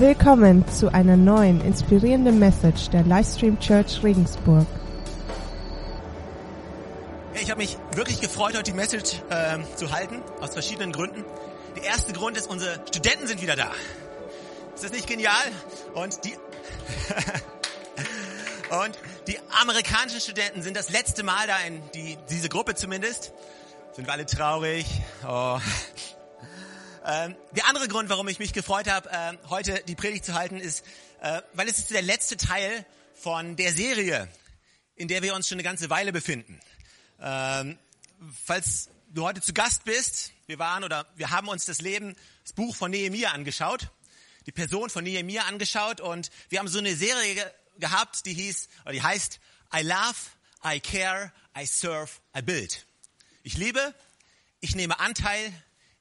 Willkommen zu einer neuen inspirierenden Message der Livestream Church Regensburg. Ich habe mich wirklich gefreut, heute die Message äh, zu halten, aus verschiedenen Gründen. Der erste Grund ist, unsere Studenten sind wieder da. Ist das nicht genial? Und die, und die amerikanischen Studenten sind das letzte Mal da in die, diese Gruppe zumindest. Sind wir alle traurig? Oh. Ähm, der andere Grund, warum ich mich gefreut habe, äh, heute die Predigt zu halten, ist, äh, weil es ist der letzte Teil von der Serie, in der wir uns schon eine ganze Weile befinden. Ähm, falls du heute zu Gast bist, wir waren oder wir haben uns das Leben, das Buch von Nehemiah angeschaut, die Person von Nehemiah angeschaut und wir haben so eine Serie ge gehabt, die hieß oder die heißt I love, I care, I serve, I build. Ich liebe, ich nehme Anteil,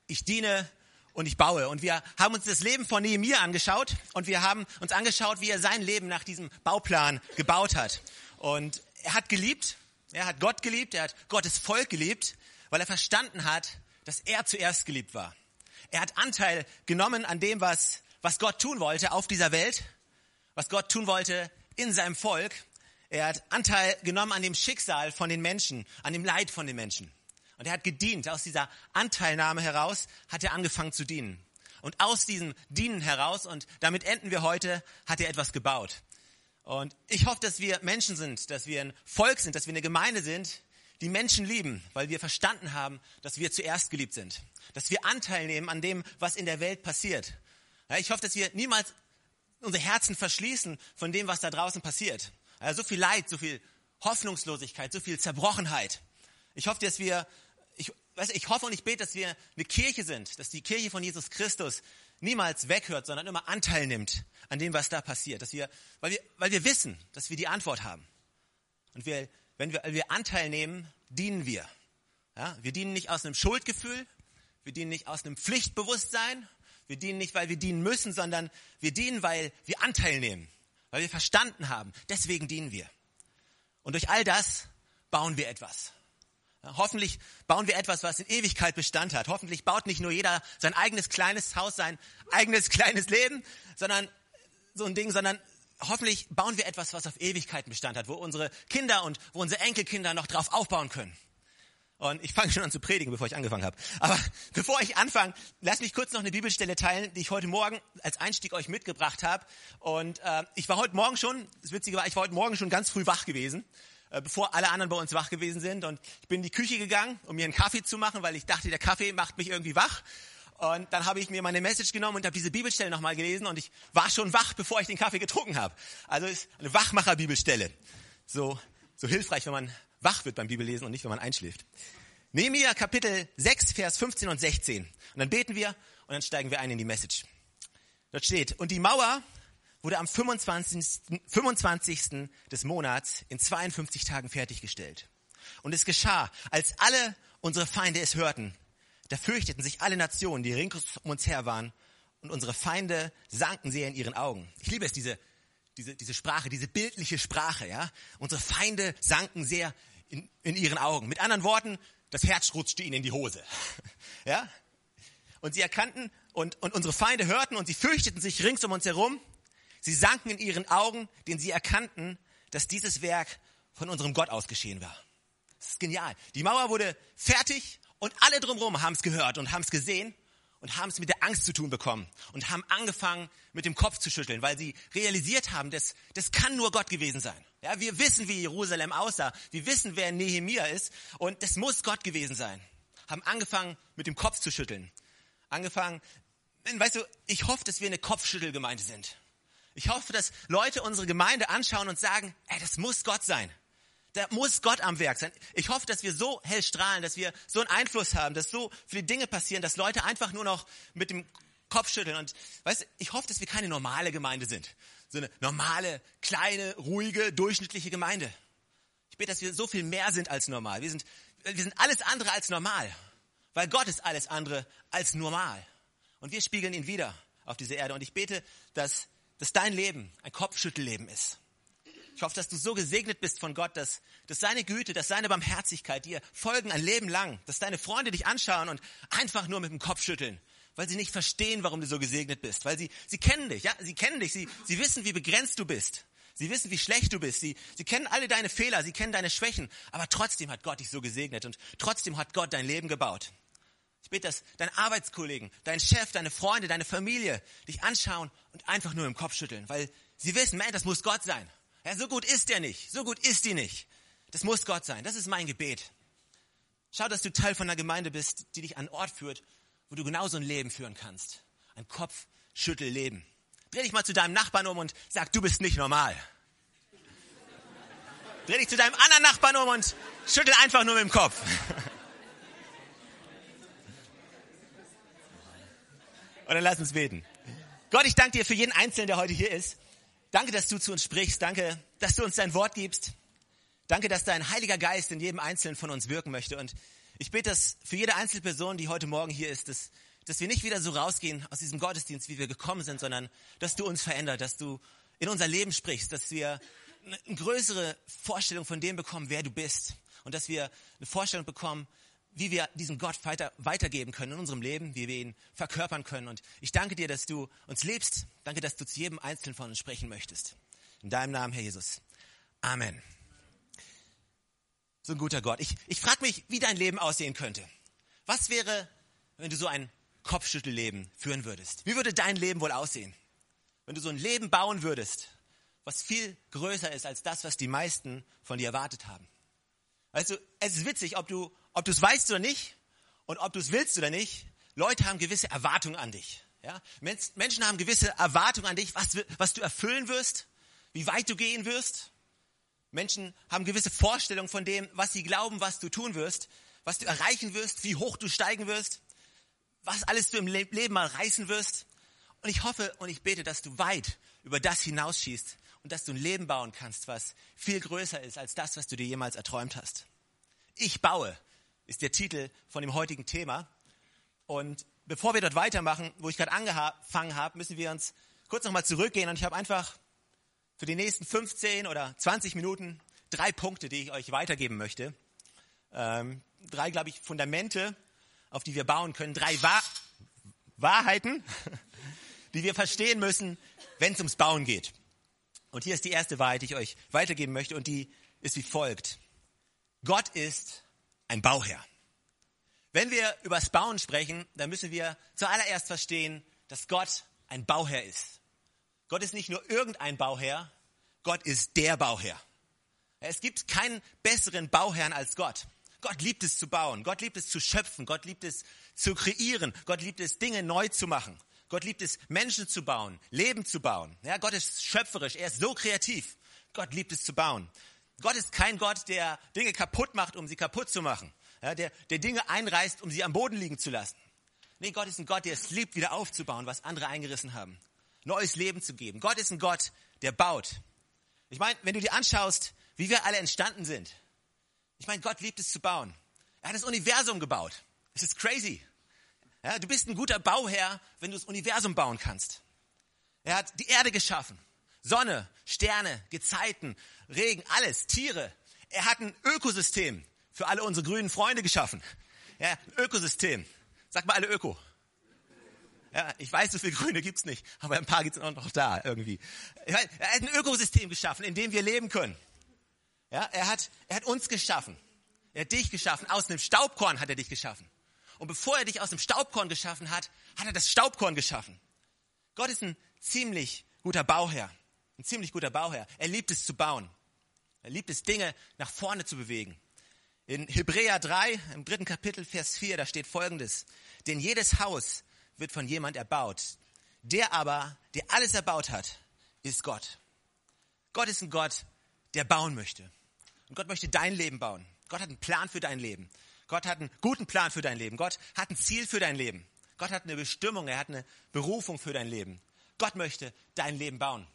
ich diene, und ich baue. Und wir haben uns das Leben von Nehemiah angeschaut und wir haben uns angeschaut, wie er sein Leben nach diesem Bauplan gebaut hat. Und er hat geliebt, er hat Gott geliebt, er hat Gottes Volk geliebt, weil er verstanden hat, dass er zuerst geliebt war. Er hat Anteil genommen an dem, was, was Gott tun wollte auf dieser Welt, was Gott tun wollte in seinem Volk. Er hat Anteil genommen an dem Schicksal von den Menschen, an dem Leid von den Menschen. Und er hat gedient. Aus dieser Anteilnahme heraus hat er angefangen zu dienen. Und aus diesem Dienen heraus, und damit enden wir heute, hat er etwas gebaut. Und ich hoffe, dass wir Menschen sind, dass wir ein Volk sind, dass wir eine Gemeinde sind, die Menschen lieben, weil wir verstanden haben, dass wir zuerst geliebt sind. Dass wir Anteil nehmen an dem, was in der Welt passiert. Ich hoffe, dass wir niemals unsere Herzen verschließen von dem, was da draußen passiert. So viel Leid, so viel Hoffnungslosigkeit, so viel Zerbrochenheit. Ich hoffe, dass wir ich, weiß, ich hoffe und ich bete, dass wir eine Kirche sind, dass die Kirche von Jesus Christus niemals weghört, sondern immer Anteil nimmt an dem, was da passiert. Dass wir, weil, wir, weil wir wissen, dass wir die Antwort haben. Und wir, wenn wir, wir Anteil nehmen, dienen wir. Ja? Wir dienen nicht aus einem Schuldgefühl, wir dienen nicht aus einem Pflichtbewusstsein, wir dienen nicht, weil wir dienen müssen, sondern wir dienen, weil wir Anteil nehmen, weil wir verstanden haben. Deswegen dienen wir. Und durch all das bauen wir etwas. Hoffentlich bauen wir etwas, was in Ewigkeit Bestand hat. Hoffentlich baut nicht nur jeder sein eigenes kleines Haus, sein eigenes kleines Leben, sondern so ein Ding, sondern hoffentlich bauen wir etwas, was auf Ewigkeiten Bestand hat, wo unsere Kinder und wo unsere Enkelkinder noch drauf aufbauen können. Und ich fange schon an zu predigen, bevor ich angefangen habe. Aber bevor ich anfange, lass mich kurz noch eine Bibelstelle teilen, die ich heute Morgen als Einstieg euch mitgebracht habe. Und äh, ich war heute Morgen schon, das Witzige war, ich war heute Morgen schon ganz früh wach gewesen. Äh, bevor alle anderen bei uns wach gewesen sind. Und ich bin in die Küche gegangen, um mir einen Kaffee zu machen, weil ich dachte, der Kaffee macht mich irgendwie wach. Und dann habe ich mir meine Message genommen und habe diese Bibelstelle nochmal gelesen und ich war schon wach, bevor ich den Kaffee getrunken habe. Also ist eine Wachmacher-Bibelstelle. So, so hilfreich, wenn man wach wird beim Bibellesen und nicht, wenn man einschläft. Nehemiah Kapitel 6, Vers 15 und 16. Und dann beten wir und dann steigen wir ein in die Message. Dort steht, und die Mauer wurde am 25. 25. des Monats in 52 Tagen fertiggestellt. Und es geschah, als alle unsere Feinde es hörten, da fürchteten sich alle Nationen, die rings um uns her waren, und unsere Feinde sanken sehr in ihren Augen. Ich liebe es, diese, diese, diese Sprache, diese bildliche Sprache, ja. Unsere Feinde sanken sehr in, in ihren Augen. Mit anderen Worten, das Herz rutschte ihnen in die Hose, ja. Und sie erkannten, und, und unsere Feinde hörten und sie fürchteten sich rings um uns herum Sie sanken in ihren Augen, denn sie erkannten, dass dieses Werk von unserem Gott aus geschehen war. Das ist genial. Die Mauer wurde fertig und alle drumherum haben es gehört und haben es gesehen und haben es mit der Angst zu tun bekommen und haben angefangen mit dem Kopf zu schütteln, weil sie realisiert haben, dass das kann nur Gott gewesen sein. Ja, wir wissen, wie Jerusalem aussah. Wir wissen, wer Nehemia ist und das muss Gott gewesen sein. Haben angefangen mit dem Kopf zu schütteln. Angefangen, weißt du, ich hoffe, dass wir eine Kopfschüttelgemeinde sind. Ich hoffe, dass Leute unsere Gemeinde anschauen und sagen, ey, das muss Gott sein. Da muss Gott am Werk sein. Ich hoffe, dass wir so hell strahlen, dass wir so einen Einfluss haben, dass so viele Dinge passieren, dass Leute einfach nur noch mit dem Kopf schütteln. Und weißt, ich hoffe, dass wir keine normale Gemeinde sind. So eine normale, kleine, ruhige, durchschnittliche Gemeinde. Ich bete, dass wir so viel mehr sind als normal. Wir sind, wir sind alles andere als normal. Weil Gott ist alles andere als normal. Und wir spiegeln ihn wieder auf diese Erde. Und ich bete, dass dass dein Leben ein Kopfschüttelleben ist. Ich hoffe, dass du so gesegnet bist von Gott, dass, dass seine Güte, dass seine Barmherzigkeit dir folgen ein Leben lang, dass deine Freunde dich anschauen und einfach nur mit dem Kopf schütteln, weil sie nicht verstehen, warum du so gesegnet bist, weil sie, sie kennen dich, ja, sie kennen dich, sie, sie wissen, wie begrenzt du bist. Sie wissen, wie schlecht du bist. Sie, sie kennen alle deine Fehler, sie kennen deine Schwächen. Aber trotzdem hat Gott dich so gesegnet und trotzdem hat Gott dein Leben gebaut. Ich bete, dass deine Arbeitskollegen, dein Chef, deine Freunde, deine Familie dich anschauen und einfach nur im Kopf schütteln, weil sie wissen, man, das muss Gott sein. Ja, so gut ist er nicht, so gut ist die nicht. Das muss Gott sein. Das ist mein Gebet. Schau, dass du Teil von einer Gemeinde bist, die dich an einen Ort führt, wo du genauso ein Leben führen kannst. Ein Kopfschüttelleben. Dreh dich mal zu deinem Nachbarn um und sag, du bist nicht normal. Dreh dich zu deinem anderen Nachbarn um und schüttel einfach nur mit dem Kopf. Und dann lass uns beten. Gott, ich danke dir für jeden Einzelnen, der heute hier ist. Danke, dass du zu uns sprichst. Danke, dass du uns dein Wort gibst. Danke, dass dein Heiliger Geist in jedem Einzelnen von uns wirken möchte. Und ich bete das für jede einzelne Person, die heute Morgen hier ist, dass, dass wir nicht wieder so rausgehen aus diesem Gottesdienst, wie wir gekommen sind, sondern dass du uns veränderst, dass du in unser Leben sprichst, dass wir eine größere Vorstellung von dem bekommen, wer du bist. Und dass wir eine Vorstellung bekommen, wie wir diesen Gott weiter, weitergeben können in unserem Leben, wie wir ihn verkörpern können. Und ich danke dir, dass du uns lebst. Danke, dass du zu jedem Einzelnen von uns sprechen möchtest. In deinem Namen, Herr Jesus. Amen. So ein guter Gott. Ich, ich frage mich, wie dein Leben aussehen könnte. Was wäre, wenn du so ein Kopfschüttelleben führen würdest? Wie würde dein Leben wohl aussehen? Wenn du so ein Leben bauen würdest, was viel größer ist als das, was die meisten von dir erwartet haben. Also, es ist witzig, ob du, ob du es weißt oder nicht und ob du es willst oder nicht. Leute haben gewisse Erwartungen an dich. Ja? Menschen haben gewisse Erwartungen an dich, was, was du erfüllen wirst, wie weit du gehen wirst. Menschen haben gewisse Vorstellungen von dem, was sie glauben, was du tun wirst, was du erreichen wirst, wie hoch du steigen wirst, was alles du im Leben mal reißen wirst. Und ich hoffe und ich bete, dass du weit über das hinausschießt und dass du ein Leben bauen kannst, was viel größer ist als das, was du dir jemals erträumt hast. Ich baue ist der Titel von dem heutigen Thema. Und bevor wir dort weitermachen, wo ich gerade angefangen habe, müssen wir uns kurz nochmal zurückgehen. Und ich habe einfach für die nächsten 15 oder 20 Minuten drei Punkte, die ich euch weitergeben möchte. Ähm, drei, glaube ich, Fundamente, auf die wir bauen können. Drei Wahr Wahrheiten, die wir verstehen müssen, wenn es ums Bauen geht. Und hier ist die erste Wahrheit, die ich euch weitergeben möchte. Und die ist wie folgt. Gott ist ein Bauherr. Wenn wir über das Bauen sprechen, dann müssen wir zuallererst verstehen, dass Gott ein Bauherr ist. Gott ist nicht nur irgendein Bauherr, Gott ist der Bauherr. Es gibt keinen besseren Bauherrn als Gott. Gott liebt es zu bauen, Gott liebt es zu schöpfen, Gott liebt es zu kreieren, Gott liebt es Dinge neu zu machen. Gott liebt es Menschen zu bauen, Leben zu bauen. Ja, Gott ist schöpferisch, er ist so kreativ. Gott liebt es zu bauen. Gott ist kein Gott, der Dinge kaputt macht, um sie kaputt zu machen. Ja, der, der Dinge einreißt, um sie am Boden liegen zu lassen. Nee, Gott ist ein Gott, der es liebt, wieder aufzubauen, was andere eingerissen haben. Neues Leben zu geben. Gott ist ein Gott, der baut. Ich meine, wenn du dir anschaust, wie wir alle entstanden sind. Ich meine, Gott liebt es zu bauen. Er hat das Universum gebaut. Es ist crazy. Ja, du bist ein guter Bauherr, wenn du das Universum bauen kannst. Er hat die Erde geschaffen. Sonne, Sterne, Gezeiten, Regen, alles, Tiere. Er hat ein Ökosystem für alle unsere grünen Freunde geschaffen. Ja, ein Ökosystem. Sag mal alle Öko. Ja, ich weiß, so viele Grüne gibt's nicht, aber ein paar gibt's auch noch da irgendwie. Er hat ein Ökosystem geschaffen, in dem wir leben können. Ja, er hat, er hat uns geschaffen. Er hat dich geschaffen. Aus einem Staubkorn hat er dich geschaffen. Und bevor er dich aus dem Staubkorn geschaffen hat, hat er das Staubkorn geschaffen. Gott ist ein ziemlich guter Bauherr. Ein ziemlich guter Bauherr. Er liebt es zu bauen. Er liebt es, Dinge nach vorne zu bewegen. In Hebräer 3, im dritten Kapitel, Vers 4, da steht folgendes. Denn jedes Haus wird von jemand erbaut. Der aber, der alles erbaut hat, ist Gott. Gott ist ein Gott, der bauen möchte. Und Gott möchte dein Leben bauen. Gott hat einen Plan für dein Leben. Gott hat einen guten Plan für dein Leben. Gott hat ein Ziel für dein Leben. Gott hat eine Bestimmung, er hat eine Berufung für dein Leben. Gott möchte dein Leben bauen.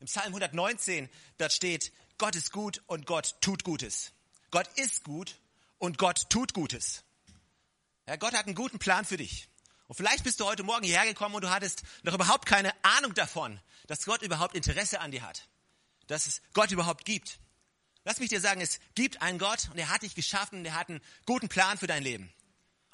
Im Psalm 119, dort steht, Gott ist gut und Gott tut Gutes. Gott ist gut und Gott tut Gutes. Ja, Gott hat einen guten Plan für dich. Und vielleicht bist du heute Morgen hierher gekommen und du hattest noch überhaupt keine Ahnung davon, dass Gott überhaupt Interesse an dir hat. Dass es Gott überhaupt gibt. Lass mich dir sagen, es gibt einen Gott und er hat dich geschaffen und er hat einen guten Plan für dein Leben.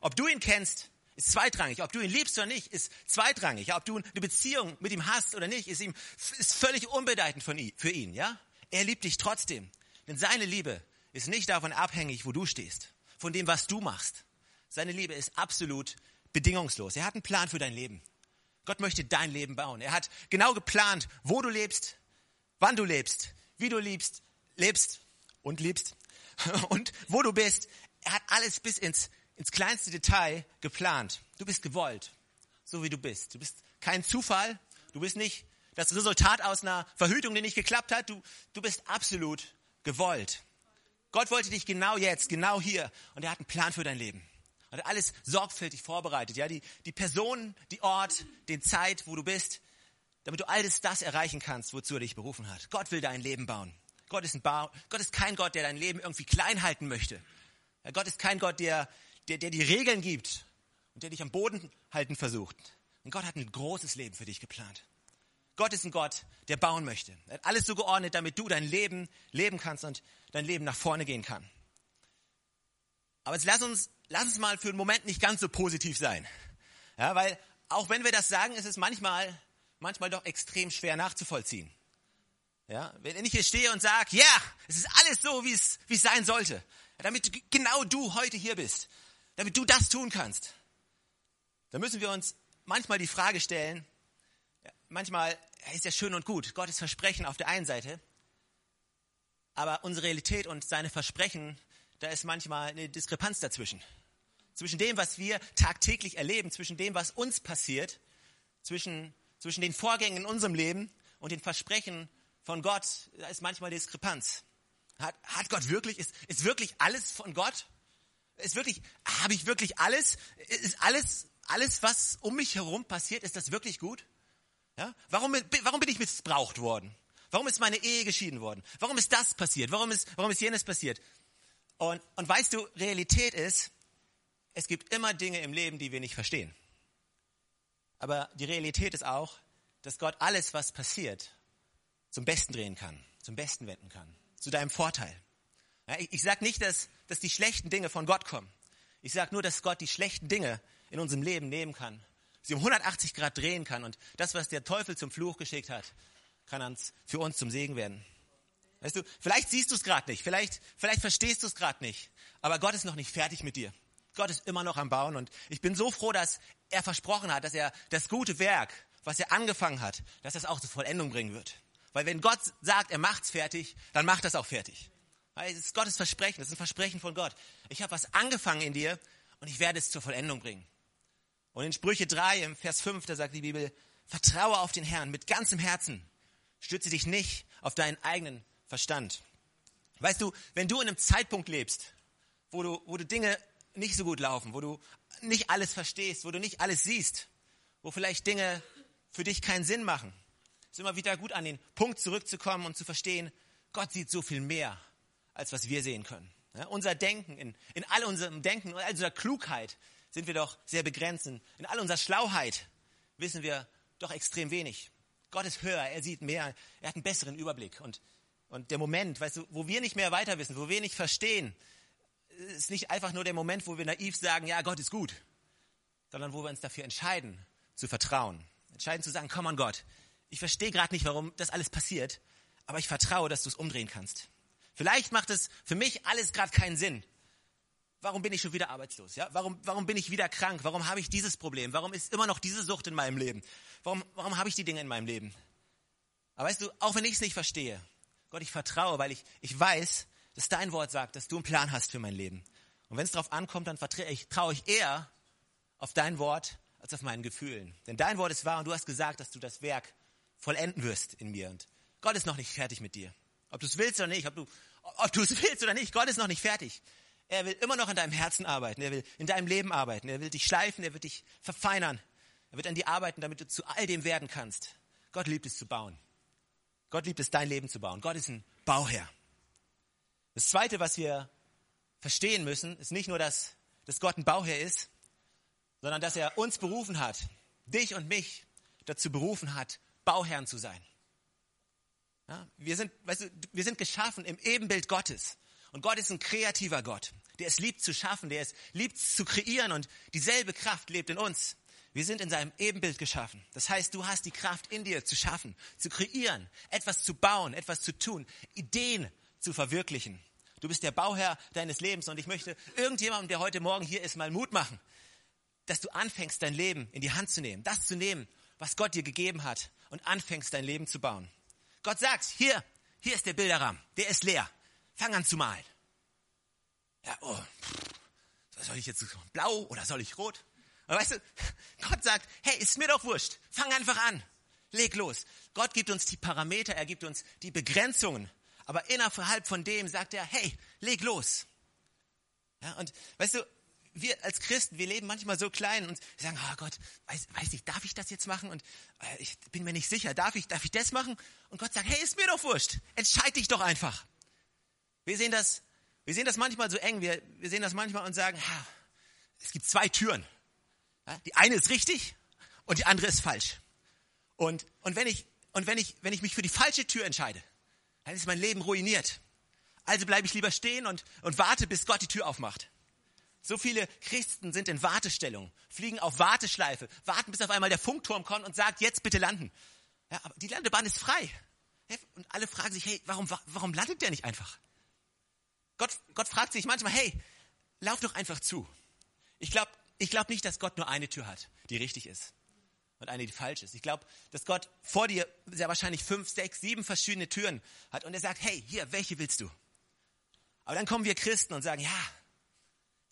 Ob du ihn kennst, ist zweitrangig. Ob du ihn liebst oder nicht, ist zweitrangig. Ob du eine Beziehung mit ihm hast oder nicht, ist ihm ist völlig unbedeutend von für ihn. Ja, er liebt dich trotzdem, denn seine Liebe ist nicht davon abhängig, wo du stehst, von dem, was du machst. Seine Liebe ist absolut bedingungslos. Er hat einen Plan für dein Leben. Gott möchte dein Leben bauen. Er hat genau geplant, wo du lebst, wann du lebst, wie du liebst, lebst und liebst und wo du bist. Er hat alles bis ins, ins kleinste Detail geplant. Du bist gewollt, so wie du bist. Du bist kein Zufall. Du bist nicht das Resultat aus einer Verhütung, die nicht geklappt hat. Du, du bist absolut gewollt. Gott wollte dich genau jetzt, genau hier. Und er hat einen Plan für dein Leben. Und er hat alles sorgfältig vorbereitet. Ja, die, die Person, die Ort, den Zeit, wo du bist, damit du alles das erreichen kannst, wozu er dich berufen hat. Gott will dein Leben bauen. Gott ist, ein ba Gott ist kein Gott, der dein Leben irgendwie klein halten möchte. Gott ist kein Gott, der, der, der die Regeln gibt und der dich am Boden halten versucht. Und Gott hat ein großes Leben für dich geplant. Gott ist ein Gott, der bauen möchte. Er hat alles so geordnet, damit du dein Leben leben kannst und dein Leben nach vorne gehen kann. Aber jetzt lass uns, lass uns mal für einen Moment nicht ganz so positiv sein. Ja, weil auch wenn wir das sagen, ist es manchmal, manchmal doch extrem schwer nachzuvollziehen. Ja, wenn ich hier stehe und sage, ja, es ist alles so, wie es, wie es sein sollte, damit genau du heute hier bist, damit du das tun kannst, dann müssen wir uns manchmal die Frage stellen, manchmal ist ja schön und gut, Gottes Versprechen auf der einen Seite, aber unsere Realität und seine Versprechen, da ist manchmal eine Diskrepanz dazwischen. Zwischen dem, was wir tagtäglich erleben, zwischen dem, was uns passiert, zwischen, zwischen den Vorgängen in unserem Leben und den Versprechen von Gott, da ist manchmal Diskrepanz. Hat, hat Gott wirklich, ist, ist wirklich alles von Gott? Ist wirklich, habe ich wirklich alles? Ist alles, alles, was um mich herum passiert, ist das wirklich gut? Ja? Warum, warum bin ich missbraucht worden? Warum ist meine Ehe geschieden worden? Warum ist das passiert? Warum ist, warum ist jenes passiert? Und, und weißt du, Realität ist, es gibt immer Dinge im Leben, die wir nicht verstehen. Aber die Realität ist auch, dass Gott alles, was passiert, zum Besten drehen kann, zum Besten wenden kann, zu deinem Vorteil. Ja, ich ich sage nicht, dass, dass die schlechten Dinge von Gott kommen. Ich sage nur, dass Gott die schlechten Dinge in unserem Leben nehmen kann, sie um 180 Grad drehen kann und das, was der Teufel zum Fluch geschickt hat, kann ans, für uns zum Segen werden. Weißt du, vielleicht siehst du es gerade nicht, vielleicht, vielleicht verstehst du es gerade nicht, aber Gott ist noch nicht fertig mit dir. Gott ist immer noch am Bauen und ich bin so froh, dass er versprochen hat, dass er das gute Werk, was er angefangen hat, dass es auch zur Vollendung bringen wird. Weil wenn Gott sagt, er macht's fertig, dann macht das auch fertig. Weil es ist Gottes Versprechen, das ist ein Versprechen von Gott. Ich habe was angefangen in dir und ich werde es zur Vollendung bringen. Und in Sprüche 3, im Vers 5, da sagt die Bibel, vertraue auf den Herrn mit ganzem Herzen. Stütze dich nicht auf deinen eigenen Verstand. Weißt du, wenn du in einem Zeitpunkt lebst, wo du, wo du Dinge nicht so gut laufen, wo du nicht alles verstehst, wo du nicht alles siehst, wo vielleicht Dinge für dich keinen Sinn machen, ist immer wieder gut an den Punkt zurückzukommen und zu verstehen, Gott sieht so viel mehr, als was wir sehen können. Ja, unser Denken, in, in all unserem Denken und all unserer Klugheit sind wir doch sehr begrenzt. In all unserer Schlauheit wissen wir doch extrem wenig. Gott ist höher, er sieht mehr, er hat einen besseren Überblick. Und, und der Moment, weißt du, wo wir nicht mehr weiter wissen, wo wir nicht verstehen, ist nicht einfach nur der Moment, wo wir naiv sagen, ja, Gott ist gut, sondern wo wir uns dafür entscheiden, zu vertrauen. Entscheiden zu sagen, komm an Gott, ich verstehe gerade nicht, warum das alles passiert, aber ich vertraue, dass du es umdrehen kannst. Vielleicht macht es für mich alles gerade keinen Sinn. Warum bin ich schon wieder arbeitslos? Ja? Warum, warum bin ich wieder krank? Warum habe ich dieses Problem? Warum ist immer noch diese Sucht in meinem Leben? Warum, warum habe ich die Dinge in meinem Leben? Aber weißt du, auch wenn ich es nicht verstehe, Gott, ich vertraue, weil ich, ich weiß, dass dein Wort sagt, dass du einen Plan hast für mein Leben. Und wenn es darauf ankommt, dann vertraue ich, traue ich eher auf dein Wort als auf meinen Gefühlen. Denn dein Wort ist wahr und du hast gesagt, dass du das Werk vollenden wirst in mir. Und Gott ist noch nicht fertig mit dir. Ob du es willst oder nicht, ob du, ob es willst oder nicht, Gott ist noch nicht fertig. Er will immer noch in deinem Herzen arbeiten. Er will in deinem Leben arbeiten. Er will dich schleifen. Er wird dich verfeinern. Er wird an dir arbeiten, damit du zu all dem werden kannst. Gott liebt es zu bauen. Gott liebt es, dein Leben zu bauen. Gott ist ein Bauherr. Das Zweite, was wir verstehen müssen, ist nicht nur, dass, dass Gott ein Bauherr ist, sondern dass er uns berufen hat, dich und mich dazu berufen hat, Bauherren zu sein. Ja, wir, sind, weißt du, wir sind geschaffen im Ebenbild Gottes. Und Gott ist ein kreativer Gott, der es liebt zu schaffen, der es liebt zu kreieren und dieselbe Kraft lebt in uns. Wir sind in seinem Ebenbild geschaffen. Das heißt, du hast die Kraft in dir zu schaffen, zu kreieren, etwas zu bauen, etwas zu tun, Ideen zu verwirklichen. Du bist der Bauherr deines Lebens und ich möchte irgendjemandem, der heute Morgen hier ist, mal Mut machen, dass du anfängst, dein Leben in die Hand zu nehmen, das zu nehmen, was Gott dir gegeben hat und anfängst, dein Leben zu bauen. Gott sagt, hier, hier ist der Bilderrahmen, der ist leer. Fang an zu malen. Ja, oh, soll ich jetzt blau oder soll ich rot? Und weißt du, Gott sagt, hey, ist mir doch wurscht. Fang einfach an. Leg los. Gott gibt uns die Parameter, er gibt uns die Begrenzungen. Aber innerhalb von dem sagt er, hey, leg los. Ja, und weißt du, wir als Christen, wir leben manchmal so klein und sagen, oh Gott, weiß, weiß ich, darf ich das jetzt machen? Und äh, ich bin mir nicht sicher, darf ich, darf ich das machen? Und Gott sagt, hey, ist mir doch wurscht. Entscheid dich doch einfach. Wir sehen das, wir sehen das manchmal so eng. Wir, wir sehen das manchmal und sagen, ha, es gibt zwei Türen. Die eine ist richtig und die andere ist falsch. Und, und, wenn, ich, und wenn, ich, wenn ich mich für die falsche Tür entscheide, dann ist mein Leben ruiniert. Also bleibe ich lieber stehen und, und warte, bis Gott die Tür aufmacht. So viele Christen sind in Wartestellung, fliegen auf Warteschleife, warten, bis auf einmal der Funkturm kommt und sagt, jetzt bitte landen. Ja, aber die Landebahn ist frei. Und alle fragen sich, hey, warum, warum landet der nicht einfach? Gott, Gott fragt sich manchmal, hey, lauf doch einfach zu. Ich glaube, ich glaube nicht, dass Gott nur eine Tür hat, die richtig ist und eine, die falsch ist. Ich glaube, dass Gott vor dir sehr wahrscheinlich fünf, sechs, sieben verschiedene Türen hat und er sagt, hey, hier, welche willst du? Aber dann kommen wir Christen und sagen, ja,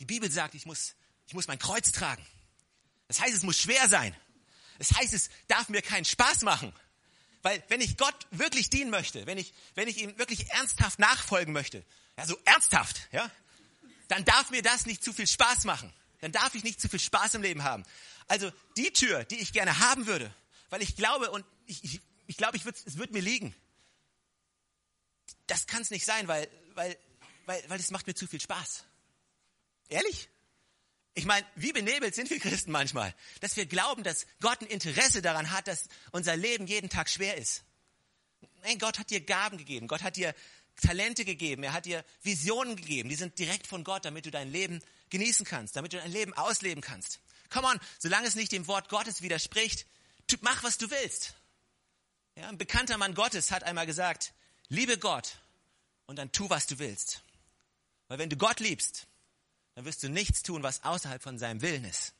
die Bibel sagt, ich muss, ich muss mein Kreuz tragen. Das heißt, es muss schwer sein. Das heißt, es darf mir keinen Spaß machen. Weil wenn ich Gott wirklich dienen möchte, wenn ich, wenn ich ihm wirklich ernsthaft nachfolgen möchte, ja, so ernsthaft, ja, dann darf mir das nicht zu viel Spaß machen dann darf ich nicht zu viel Spaß im Leben haben. Also die Tür, die ich gerne haben würde, weil ich glaube und ich, ich, ich glaube, ich würd, es wird mir liegen. Das kann es nicht sein, weil, weil, weil, weil das macht mir zu viel Spaß. Ehrlich? Ich meine, wie benebelt sind wir Christen manchmal, dass wir glauben, dass Gott ein Interesse daran hat, dass unser Leben jeden Tag schwer ist. Nein, Gott hat dir Gaben gegeben, Gott hat dir Talente gegeben, er hat dir Visionen gegeben, die sind direkt von Gott, damit du dein Leben genießen kannst, damit du dein Leben ausleben kannst. Come on, solange es nicht dem Wort Gottes widerspricht, mach, was du willst. Ja, ein bekannter Mann Gottes hat einmal gesagt, liebe Gott und dann tu, was du willst. Weil wenn du Gott liebst, dann wirst du nichts tun, was außerhalb von seinem Willen ist.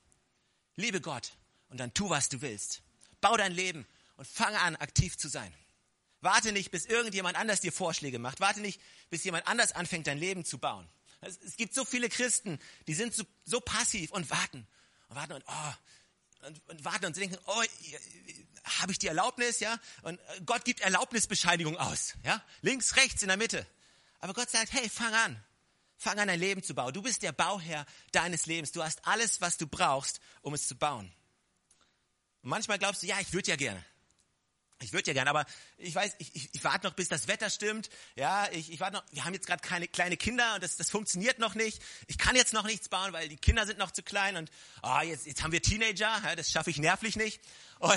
Liebe Gott und dann tu, was du willst. Bau dein Leben und fange an, aktiv zu sein. Warte nicht, bis irgendjemand anders dir Vorschläge macht. Warte nicht, bis jemand anders anfängt, dein Leben zu bauen. Es gibt so viele Christen, die sind so, so passiv und warten und warten und, oh, und, und warten und denken, oh, habe ich die Erlaubnis, ja? Und Gott gibt Erlaubnisbescheinigung aus, ja? Links, rechts, in der Mitte. Aber Gott sagt, hey, fang an. Fang an, dein Leben zu bauen. Du bist der Bauherr deines Lebens. Du hast alles, was du brauchst, um es zu bauen. Und manchmal glaubst du, ja, ich würde ja gerne. Ich würde ja gerne, aber ich weiß, ich, ich, ich warte noch, bis das Wetter stimmt. Ja, ich, ich warte noch. Wir haben jetzt gerade keine kleine Kinder und das, das funktioniert noch nicht. Ich kann jetzt noch nichts bauen, weil die Kinder sind noch zu klein und oh, jetzt, jetzt haben wir Teenager. Ja, das schaffe ich nervlich nicht. Und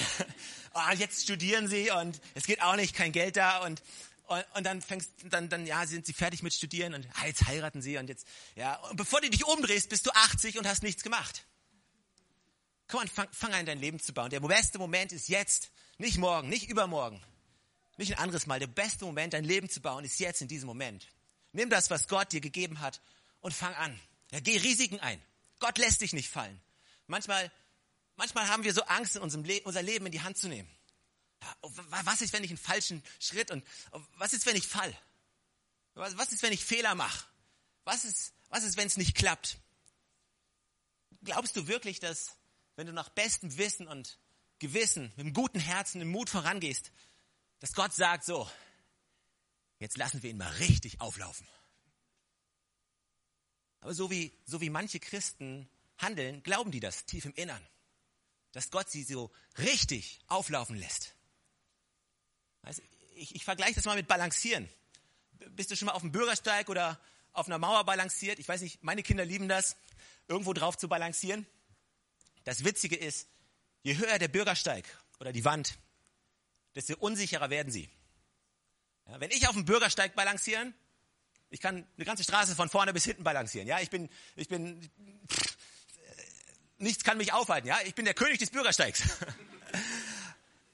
oh, jetzt studieren sie und es geht auch nicht, kein Geld da und und, und dann fängst, dann, dann, ja, sind sie fertig mit Studieren und ah, jetzt heiraten sie und jetzt, ja, und bevor du dich umdrehst, bist du 80 und hast nichts gemacht. Komm an, fang, fang an, dein Leben zu bauen. Der beste Moment ist jetzt. Nicht morgen, nicht übermorgen, nicht ein anderes Mal. Der beste Moment, dein Leben zu bauen, ist jetzt in diesem Moment. Nimm das, was Gott dir gegeben hat und fang an. Ja, geh Risiken ein. Gott lässt dich nicht fallen. Manchmal, manchmal haben wir so Angst, in unserem Le unser Leben in die Hand zu nehmen. Oh, was ist, wenn ich einen falschen Schritt und oh, was ist, wenn ich fall? Was, was ist, wenn ich Fehler mache? Was ist, was ist, wenn es nicht klappt? Glaubst du wirklich, dass, wenn du nach bestem Wissen und Gewissen, mit einem guten Herzen, im Mut vorangehst, dass Gott sagt so, jetzt lassen wir ihn mal richtig auflaufen. Aber so wie, so wie manche Christen handeln, glauben die das tief im Innern, dass Gott sie so richtig auflaufen lässt. Also ich, ich vergleiche das mal mit Balancieren. Bist du schon mal auf dem Bürgersteig oder auf einer Mauer balanciert? Ich weiß nicht, meine Kinder lieben das, irgendwo drauf zu balancieren. Das Witzige ist, Je höher der Bürgersteig oder die Wand, desto unsicherer werden sie. Ja, wenn ich auf dem Bürgersteig balancieren, Ich kann eine ganze Straße von vorne bis hinten balancieren. Ja, ich bin, ich bin, pff, nichts kann mich aufhalten. Ja, ich bin der König des Bürgersteigs.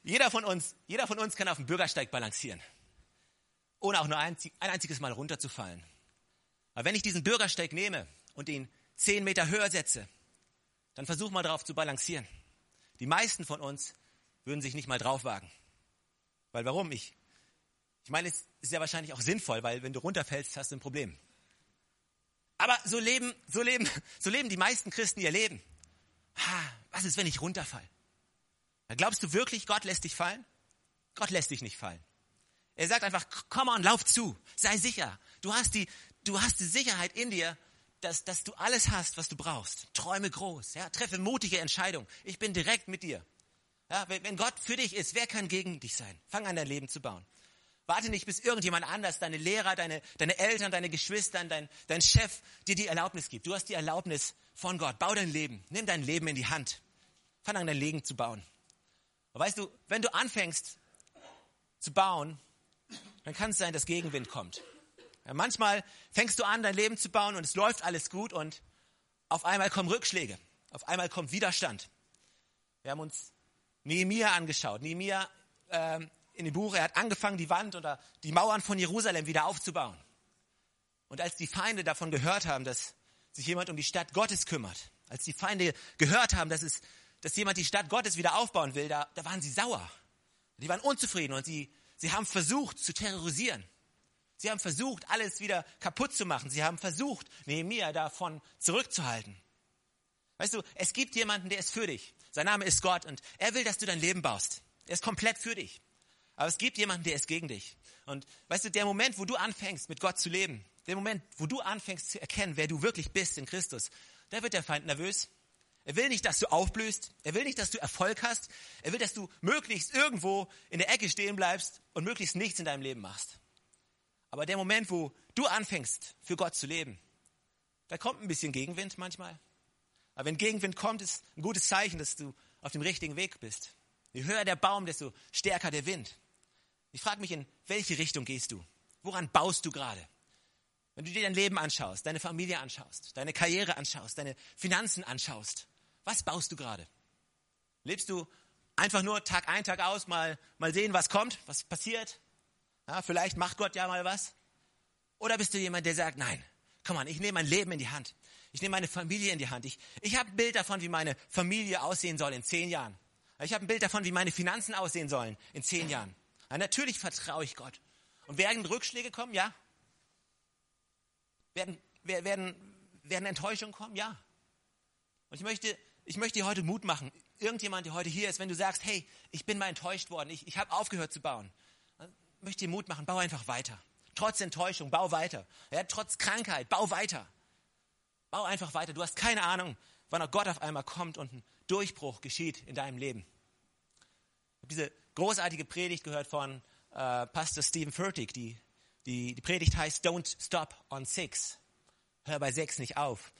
jeder von uns, jeder von uns kann auf dem Bürgersteig balancieren, ohne auch nur ein, ein einziges Mal runterzufallen. Aber wenn ich diesen Bürgersteig nehme und ihn zehn Meter höher setze, dann versuch mal darauf zu balancieren. Die meisten von uns würden sich nicht mal drauf wagen. Weil warum? Ich, ich meine, es ist ja wahrscheinlich auch sinnvoll, weil wenn du runterfällst, hast du ein Problem. Aber so leben, so leben, so leben die meisten Christen ihr Leben. Ha, was ist, wenn ich runterfall? Glaubst du wirklich, Gott lässt dich fallen? Gott lässt dich nicht fallen. Er sagt einfach, komm on, lauf zu, sei sicher. Du hast die, du hast die Sicherheit in dir, dass, dass du alles hast, was du brauchst. Träume groß, ja, treffe mutige Entscheidungen. Ich bin direkt mit dir. Ja, wenn, Gott für dich ist, wer kann gegen dich sein? Fang an, dein Leben zu bauen. Warte nicht, bis irgendjemand anders, deine Lehrer, deine, deine Eltern, deine Geschwister, dein, dein Chef dir die Erlaubnis gibt. Du hast die Erlaubnis von Gott. Bau dein Leben. Nimm dein Leben in die Hand. Fang an, dein Leben zu bauen. Und weißt du, wenn du anfängst zu bauen, dann kann es sein, dass Gegenwind kommt. Ja, manchmal fängst du an, dein Leben zu bauen und es läuft alles gut und auf einmal kommen Rückschläge. Auf einmal kommt Widerstand. Wir haben uns Nehemiah angeschaut. Nehemiah ähm, in dem Buch, er hat angefangen, die Wand oder die Mauern von Jerusalem wieder aufzubauen. Und als die Feinde davon gehört haben, dass sich jemand um die Stadt Gottes kümmert, als die Feinde gehört haben, dass, es, dass jemand die Stadt Gottes wieder aufbauen will, da, da waren sie sauer. Die waren unzufrieden und sie, sie haben versucht zu terrorisieren. Sie haben versucht, alles wieder kaputt zu machen. Sie haben versucht, Nehemiah davon zurückzuhalten. Weißt du, es gibt jemanden, der ist für dich. Sein Name ist Gott und er will, dass du dein Leben baust. Er ist komplett für dich. Aber es gibt jemanden, der ist gegen dich. Und weißt du, der Moment, wo du anfängst, mit Gott zu leben, der Moment, wo du anfängst zu erkennen, wer du wirklich bist in Christus, da wird der Feind nervös. Er will nicht, dass du aufblühst. Er will nicht, dass du Erfolg hast. Er will, dass du möglichst irgendwo in der Ecke stehen bleibst und möglichst nichts in deinem Leben machst. Aber der Moment, wo du anfängst, für Gott zu leben, da kommt ein bisschen Gegenwind manchmal. Aber wenn Gegenwind kommt, ist ein gutes Zeichen, dass du auf dem richtigen Weg bist. Je höher der Baum, desto stärker der Wind. Ich frage mich, in welche Richtung gehst du? Woran baust du gerade? Wenn du dir dein Leben anschaust, deine Familie anschaust, deine Karriere anschaust, deine Finanzen anschaust, was baust du gerade? Lebst du einfach nur Tag ein, Tag aus, mal, mal sehen, was kommt, was passiert? Ja, vielleicht macht Gott ja mal was. Oder bist du jemand, der sagt, nein, komm an, ich nehme mein Leben in die Hand. Ich nehme meine Familie in die Hand. Ich, ich habe ein Bild davon, wie meine Familie aussehen soll in zehn Jahren. Ich habe ein Bild davon, wie meine Finanzen aussehen sollen in zehn Jahren. Ja, natürlich vertraue ich Gott. Und werden Rückschläge kommen? Ja. Werden, werden, werden Enttäuschungen kommen? Ja. Und ich möchte, ich möchte dir heute Mut machen. Irgendjemand, der heute hier ist, wenn du sagst, hey, ich bin mal enttäuscht worden, ich, ich habe aufgehört zu bauen möchte dir Mut machen, bau einfach weiter. Trotz Enttäuschung, bau weiter. Ja, trotz Krankheit, bau weiter. Bau einfach weiter. Du hast keine Ahnung, wann auch Gott auf einmal kommt und ein Durchbruch geschieht in deinem Leben. Ich habe diese großartige Predigt gehört von äh, Pastor Stephen Furtick. Die, die, die Predigt heißt Don't Stop on Six. Hör bei sechs nicht auf.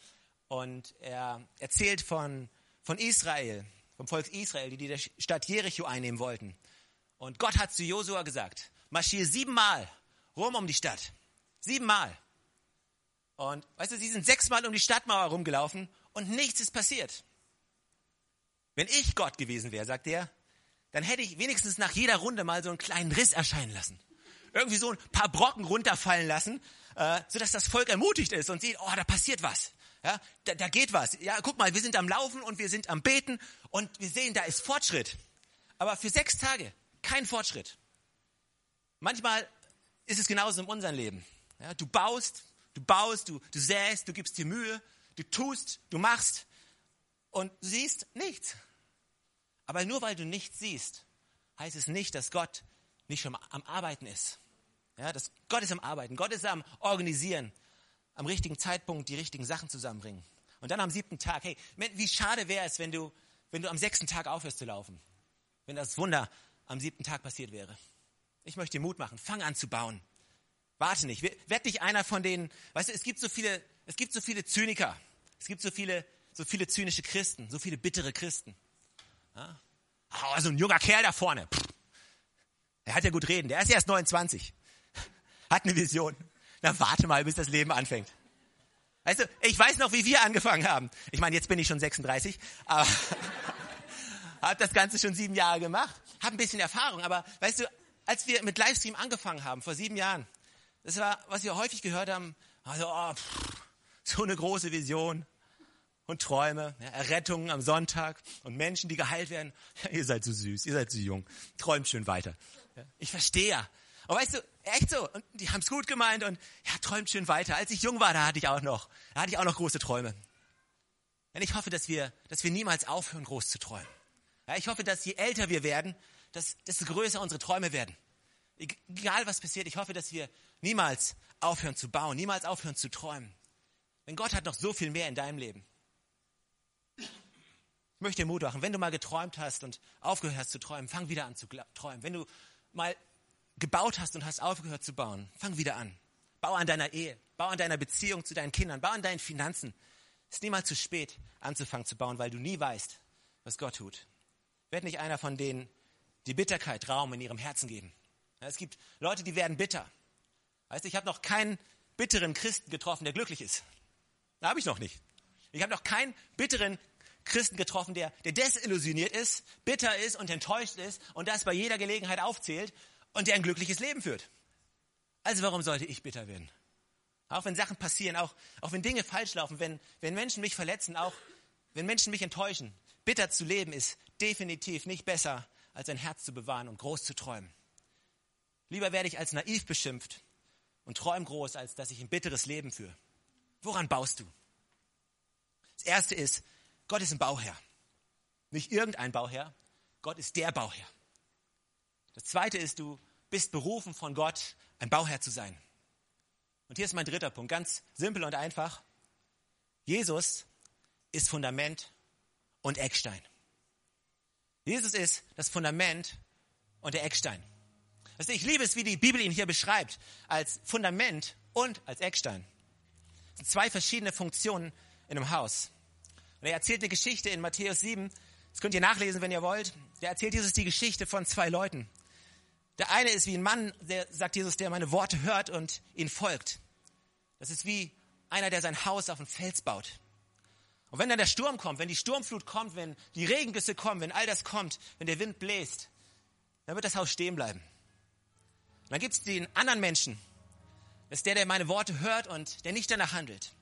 Und er erzählt von, von Israel, vom Volk Israel, die die Stadt Jericho einnehmen wollten. Und Gott hat zu Josua gesagt, marschiere siebenmal rum um die Stadt. Siebenmal. Und weißt du, sie sind sechsmal um die Stadtmauer rumgelaufen und nichts ist passiert. Wenn ich Gott gewesen wäre, sagt er, dann hätte ich wenigstens nach jeder Runde mal so einen kleinen Riss erscheinen lassen. Irgendwie so ein paar Brocken runterfallen lassen, äh, sodass das Volk ermutigt ist und sieht, oh, da passiert was. Ja, da, da geht was. Ja, guck mal, wir sind am Laufen und wir sind am Beten und wir sehen, da ist Fortschritt. Aber für sechs Tage kein Fortschritt. Manchmal ist es genauso in unserem Leben. Ja, du baust, du baust, du, du säst, du gibst dir Mühe, du tust, du machst und du siehst nichts. Aber nur weil du nichts siehst, heißt es nicht, dass Gott nicht schon am Arbeiten ist. Ja, dass Gott ist am Arbeiten, Gott ist am Organisieren, am richtigen Zeitpunkt die richtigen Sachen zusammenbringen. Und dann am siebten Tag, hey, wie schade wäre es, wenn du, wenn du am sechsten Tag aufhörst zu laufen. Wenn das Wunder am siebten Tag passiert wäre. Ich möchte dir Mut machen. Fang an zu bauen. Warte nicht. Werd nicht einer von denen, weißt du, es gibt so viele, es gibt so viele Zyniker. Es gibt so viele, so viele zynische Christen, so viele bittere Christen. Ja? Oh, so ein junger Kerl da vorne. Pff. Er hat ja gut reden. Der ist erst 29. Hat eine Vision. Na, warte mal, bis das Leben anfängt. Weißt du, ich weiß noch, wie wir angefangen haben. Ich meine, jetzt bin ich schon 36, aber habe das Ganze schon sieben Jahre gemacht, habe ein bisschen Erfahrung. Aber weißt du, als wir mit Livestream angefangen haben, vor sieben Jahren, das war, was wir häufig gehört haben, also, oh, pff, so eine große Vision und Träume, ja, Errettungen am Sonntag und Menschen, die geheilt werden. Ja, ihr seid so süß, ihr seid so jung, träumt schön weiter. Ja, ich verstehe ja. Aber weißt du, echt so, und die haben es gut gemeint und ja, träumt schön weiter. Als ich jung war, da hatte ich auch noch, da hatte ich auch noch große Träume. Und ich hoffe, dass wir, dass wir niemals aufhören, groß zu träumen. Ja, ich hoffe, dass je älter wir werden, dass, desto größer unsere Träume werden. Egal was passiert, ich hoffe, dass wir niemals aufhören zu bauen, niemals aufhören zu träumen. Denn Gott hat noch so viel mehr in deinem Leben. Ich möchte dir Mut machen, wenn du mal geträumt hast und aufgehört hast zu träumen, fang wieder an zu träumen. Wenn du mal gebaut hast und hast aufgehört zu bauen, fang wieder an. Bau an deiner Ehe, bau an deiner Beziehung zu deinen Kindern, bau an deinen Finanzen. Es ist niemals zu spät, anzufangen zu bauen, weil du nie weißt, was Gott tut. Werd nicht einer von denen, die Bitterkeit Raum in ihrem Herzen geben. Es gibt Leute, die werden bitter. Weißt du, ich habe noch keinen bitteren Christen getroffen, der glücklich ist. Da habe ich noch nicht. Ich habe noch keinen bitteren Christen getroffen, der, der desillusioniert ist, bitter ist und enttäuscht ist und das bei jeder Gelegenheit aufzählt und der ein glückliches Leben führt. Also warum sollte ich bitter werden? Auch wenn Sachen passieren, auch, auch wenn Dinge falsch laufen, wenn, wenn Menschen mich verletzen, auch wenn Menschen mich enttäuschen. Bitter zu leben ist definitiv nicht besser, als ein Herz zu bewahren und groß zu träumen. Lieber werde ich als naiv beschimpft und träume groß, als dass ich ein bitteres Leben führe. Woran baust du? Das erste ist, Gott ist ein Bauherr. Nicht irgendein Bauherr, Gott ist der Bauherr. Das zweite ist, du bist berufen von Gott, ein Bauherr zu sein. Und hier ist mein dritter Punkt, ganz simpel und einfach. Jesus ist Fundament und Eckstein. Jesus ist das Fundament und der Eckstein. Also ich liebe es, wie die Bibel ihn hier beschreibt, als Fundament und als Eckstein. Das sind zwei verschiedene Funktionen in einem Haus. Und er erzählt eine Geschichte in Matthäus 7, das könnt ihr nachlesen, wenn ihr wollt. Der erzählt Jesus die Geschichte von zwei Leuten. Der eine ist wie ein Mann, der sagt Jesus, der meine Worte hört und ihn folgt. Das ist wie einer, der sein Haus auf dem Fels baut. Und wenn dann der Sturm kommt, wenn die Sturmflut kommt, wenn die Regengüsse kommen, wenn all das kommt, wenn der Wind bläst, dann wird das Haus stehen bleiben. Und dann gibt es den anderen Menschen. Das ist der, der meine Worte hört und der nicht danach handelt.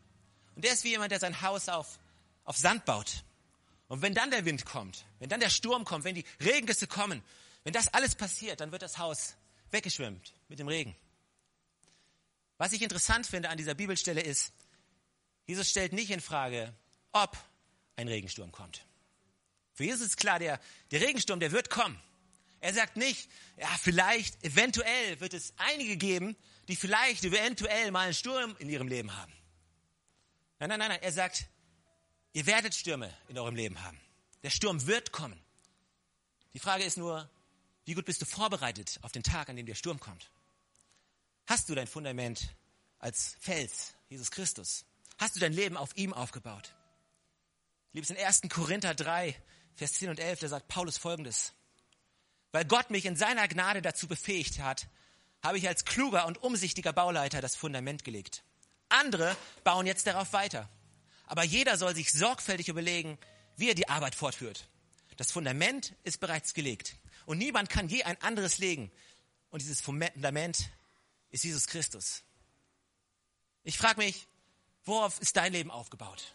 Und der ist wie jemand, der sein Haus auf, auf Sand baut. Und wenn dann der Wind kommt, wenn dann der Sturm kommt, wenn die Regengüsse kommen, wenn das alles passiert, dann wird das Haus weggeschwemmt mit dem Regen. Was ich interessant finde an dieser Bibelstelle ist, Jesus stellt nicht in Frage, ob ein Regensturm kommt. Für Jesus ist klar, der, der Regensturm, der wird kommen. Er sagt nicht, ja, vielleicht, eventuell wird es einige geben, die vielleicht eventuell mal einen Sturm in ihrem Leben haben. Nein, nein, nein, nein. Er sagt, ihr werdet Stürme in eurem Leben haben. Der Sturm wird kommen. Die Frage ist nur, wie gut bist du vorbereitet auf den Tag, an dem der Sturm kommt? Hast du dein Fundament als Fels, Jesus Christus? Hast du dein Leben auf ihm aufgebaut? Liebes in 1. Korinther 3, Vers 10 und 11, da sagt Paulus folgendes. Weil Gott mich in seiner Gnade dazu befähigt hat, habe ich als kluger und umsichtiger Bauleiter das Fundament gelegt. Andere bauen jetzt darauf weiter. Aber jeder soll sich sorgfältig überlegen, wie er die Arbeit fortführt. Das Fundament ist bereits gelegt. Und niemand kann je ein anderes legen. Und dieses Fundament ist Jesus Christus. Ich frage mich, worauf ist dein Leben aufgebaut?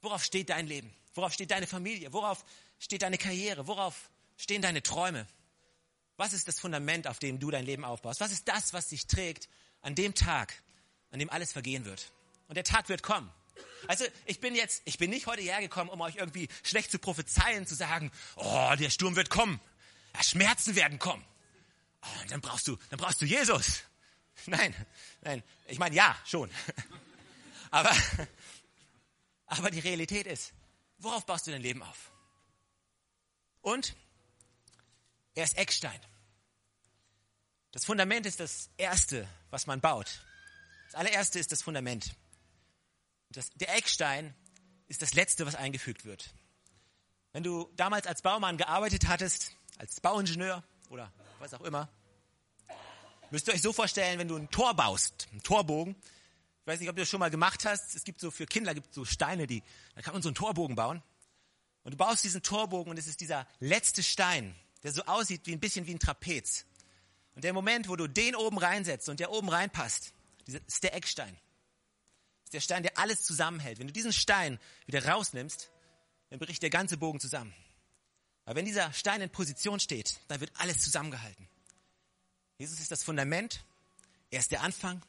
Worauf steht dein Leben? Worauf steht deine Familie? Worauf steht deine Karriere? Worauf stehen deine Träume? Was ist das Fundament, auf dem du dein Leben aufbaust? Was ist das, was dich trägt an dem Tag, an dem alles vergehen wird? Und der Tag wird kommen. Also ich bin jetzt, ich bin nicht heute hergekommen, um euch irgendwie schlecht zu prophezeien, zu sagen, oh, der Sturm wird kommen, ja, Schmerzen werden kommen. Oh, dann brauchst du, dann brauchst du Jesus. Nein, nein, ich meine ja, schon. Aber, aber die Realität ist, worauf baust du dein Leben auf? Und er ist Eckstein. Das Fundament ist das Erste, was man baut. Das allererste ist das Fundament. Das, der Eckstein ist das Letzte, was eingefügt wird. Wenn du damals als Baumann gearbeitet hattest, als Bauingenieur oder was auch immer, Müsst ihr euch so vorstellen, wenn du ein Tor baust, einen Torbogen. Ich weiß nicht, ob du das schon mal gemacht hast. Es gibt so für Kinder gibt so Steine, die, da kann man so einen Torbogen bauen. Und du baust diesen Torbogen und es ist dieser letzte Stein, der so aussieht wie ein bisschen wie ein Trapez. Und der Moment, wo du den oben reinsetzt und der oben reinpasst, ist der Eckstein. Ist der Stein, der alles zusammenhält. Wenn du diesen Stein wieder rausnimmst, dann bricht der ganze Bogen zusammen. Aber wenn dieser Stein in Position steht, dann wird alles zusammengehalten. Jesus ist das Fundament, er ist der Anfang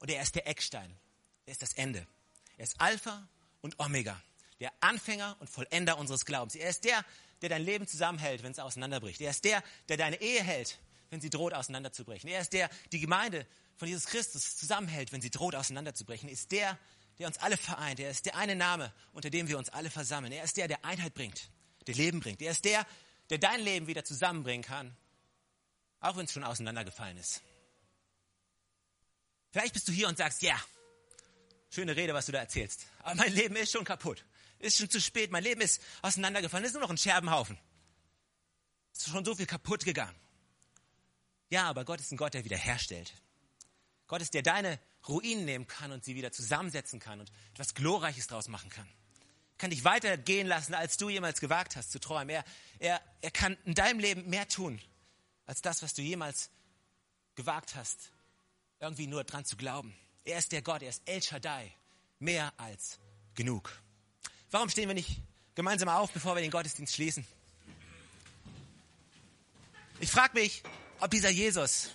und er ist der Eckstein. Er ist das Ende. Er ist Alpha und Omega, der Anfänger und Vollender unseres Glaubens. Er ist der, der dein Leben zusammenhält, wenn es auseinanderbricht. Er ist der, der deine Ehe hält, wenn sie droht auseinanderzubrechen. Er ist der, die Gemeinde von Jesus Christus zusammenhält, wenn sie droht auseinanderzubrechen. Er ist der, der uns alle vereint. Er ist der eine Name, unter dem wir uns alle versammeln. Er ist der, der Einheit bringt, der Leben bringt. Er ist der, der dein Leben wieder zusammenbringen kann, auch wenn es schon auseinandergefallen ist. Vielleicht bist du hier und sagst, ja, schöne Rede, was du da erzählst. Aber mein Leben ist schon kaputt. Ist schon zu spät. Mein Leben ist auseinandergefallen. Ist nur noch ein Scherbenhaufen. Ist schon so viel kaputt gegangen. Ja, aber Gott ist ein Gott, der wiederherstellt. Gott ist der deine Ruinen nehmen kann und sie wieder zusammensetzen kann und etwas Glorreiches draus machen kann. Kann dich weitergehen lassen, als du jemals gewagt hast zu träumen. Er, er, er kann in deinem Leben mehr tun, als das, was du jemals gewagt hast, irgendwie nur dran zu glauben. Er ist der Gott, er ist El Shaddai, mehr als genug. Warum stehen wir nicht gemeinsam auf, bevor wir den Gottesdienst schließen? Ich frage mich, ob dieser Jesus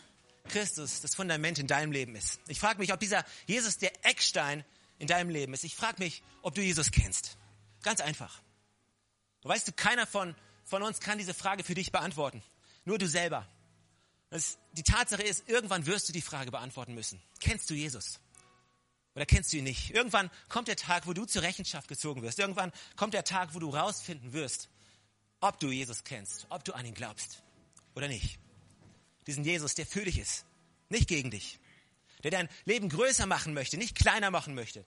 Christus das Fundament in deinem Leben ist. Ich frage mich, ob dieser Jesus der Eckstein in deinem Leben ist. Ich frage mich, ob du Jesus kennst. Ganz einfach. Weißt du, keiner von, von uns kann diese Frage für dich beantworten. Nur du selber. Das, die Tatsache ist, irgendwann wirst du die Frage beantworten müssen. Kennst du Jesus? Oder kennst du ihn nicht? Irgendwann kommt der Tag, wo du zur Rechenschaft gezogen wirst. Irgendwann kommt der Tag, wo du rausfinden wirst, ob du Jesus kennst, ob du an ihn glaubst oder nicht diesen Jesus, der für dich ist, nicht gegen dich, der dein Leben größer machen möchte, nicht kleiner machen möchte.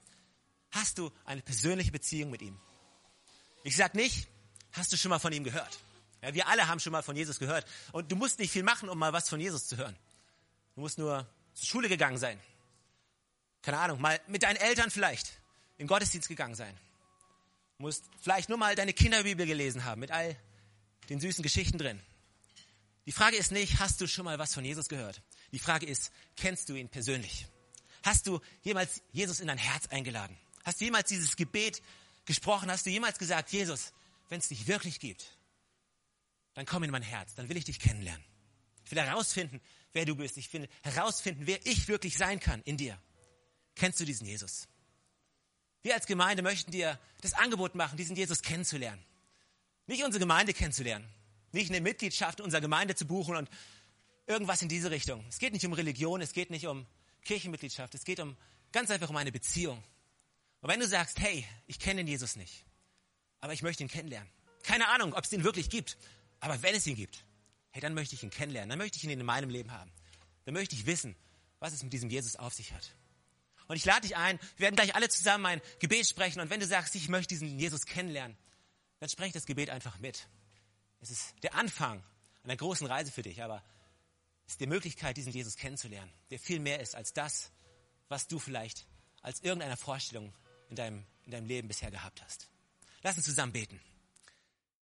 Hast du eine persönliche Beziehung mit ihm? Ich sag nicht, hast du schon mal von ihm gehört? Ja, wir alle haben schon mal von Jesus gehört. Und du musst nicht viel machen, um mal was von Jesus zu hören. Du musst nur zur Schule gegangen sein. Keine Ahnung, mal mit deinen Eltern vielleicht in Gottesdienst gegangen sein. Du musst vielleicht nur mal deine Kinderbibel gelesen haben mit all den süßen Geschichten drin. Die Frage ist nicht, hast du schon mal was von Jesus gehört? Die Frage ist, kennst du ihn persönlich? Hast du jemals Jesus in dein Herz eingeladen? Hast du jemals dieses Gebet gesprochen? Hast du jemals gesagt, Jesus, wenn es dich wirklich gibt, dann komm in mein Herz, dann will ich dich kennenlernen. Ich will herausfinden, wer du bist. Ich will herausfinden, wer ich wirklich sein kann in dir. Kennst du diesen Jesus? Wir als Gemeinde möchten dir das Angebot machen, diesen Jesus kennenzulernen. Nicht unsere Gemeinde kennenzulernen, nicht eine Mitgliedschaft unserer Gemeinde zu buchen und irgendwas in diese Richtung. Es geht nicht um Religion, es geht nicht um Kirchenmitgliedschaft, es geht um ganz einfach um eine Beziehung. Und wenn du sagst, hey, ich kenne den Jesus nicht, aber ich möchte ihn kennenlernen. Keine Ahnung, ob es ihn wirklich gibt, aber wenn es ihn gibt, hey, dann möchte ich ihn kennenlernen, dann möchte ich ihn in meinem Leben haben. Dann möchte ich wissen, was es mit diesem Jesus auf sich hat. Und ich lade dich ein, wir werden gleich alle zusammen ein Gebet sprechen und wenn du sagst, ich möchte diesen Jesus kennenlernen, dann spreche das Gebet einfach mit. Es ist der Anfang einer großen Reise für dich, aber es ist die Möglichkeit, diesen Jesus kennenzulernen, der viel mehr ist als das, was du vielleicht als irgendeiner Vorstellung in deinem, in deinem Leben bisher gehabt hast. Lass uns zusammen beten.